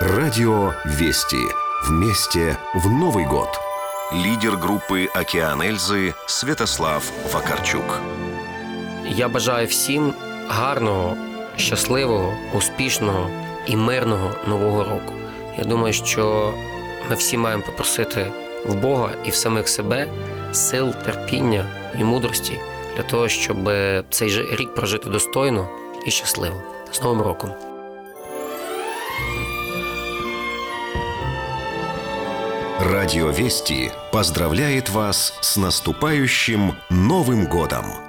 Радио Вести. Вместе в Новый год. Лидер группы «Океан Эльзы» Святослав Вакарчук. Я бажаю всім гарного, щасливого, успішного і мирного нового року. Я думаю, що ми всі маємо попросити в Бога і в самих себе сил, терпіння і мудрості для того, щоб цей же рік прожити достойно і щасливо. З Новим роком! Радио Вести поздравляет вас с наступающим Новым годом!